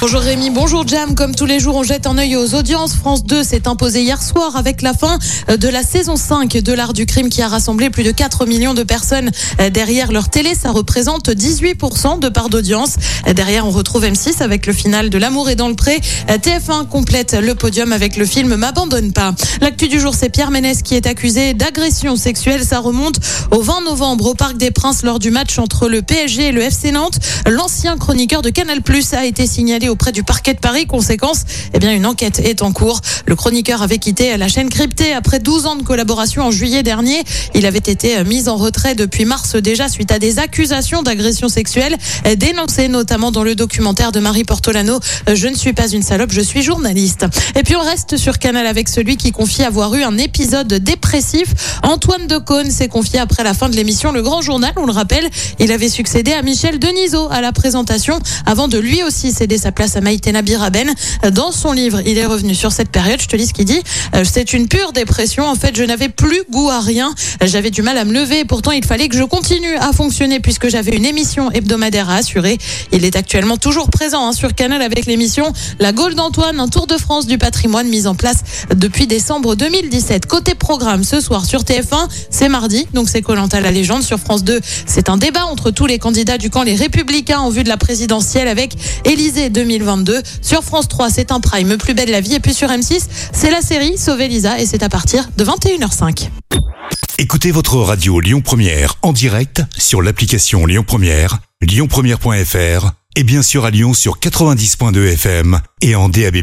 Bonjour Rémi, bonjour Jam. Comme tous les jours, on jette un œil aux audiences. France 2 s'est imposé hier soir avec la fin de la saison 5 de l'art du crime qui a rassemblé plus de 4 millions de personnes derrière leur télé. Ça représente 18% de part d'audience. Derrière, on retrouve M6 avec le final de L'amour est dans le pré. TF1 complète le podium avec le film M'abandonne pas. L'actu du jour, c'est Pierre Ménès qui est accusé d'agression sexuelle. Ça remonte au 20 novembre au Parc des Princes lors du match entre le PSG et le FC Nantes. L'ancien chroniqueur de Canal Plus a été signalé auprès du parquet de Paris. Conséquence, eh bien, une enquête est en cours. Le chroniqueur avait quitté la chaîne cryptée après 12 ans de collaboration en juillet dernier. Il avait été mis en retrait depuis mars déjà suite à des accusations d'agression sexuelle dénoncées notamment dans le documentaire de Marie Portolano. Je ne suis pas une salope, je suis journaliste. Et puis on reste sur Canal avec celui qui confie avoir eu un épisode dépressif. Antoine Decaune s'est confié après la fin de l'émission Le Grand Journal. On le rappelle, il avait succédé à Michel Denisot à la présentation avant de lui aussi céder sa place à Maïtena Biraben. Dans son livre, il est revenu sur cette période. Je te lis ce qu'il dit. Euh, C'est une pure dépression. En fait, je n'avais plus goût à rien. J'avais du mal à me lever. Pourtant, il fallait que je continue à fonctionner puisque j'avais une émission hebdomadaire à assurer. Il est actuellement toujours présent hein, sur Canal avec l'émission La Gaule d'Antoine, un tour de France du patrimoine mis en place depuis décembre 2017. Côté programme, ce soir sur TF1, c'est mardi, donc c'est Colanta la légende. Sur France 2, c'est un débat entre tous les candidats du camp Les Républicains en vue de la présidentielle avec Élysée 2022. Sur France 3, c'est un prime plus belle la vie. Et puis sur M6, c'est la série Sauver Lisa et c'est à partir de 21h05. Écoutez votre radio Lyon Première en direct sur l'application Lyon Première, lyonpremière.fr et bien sûr à Lyon sur 90.2 FM et en DAB+.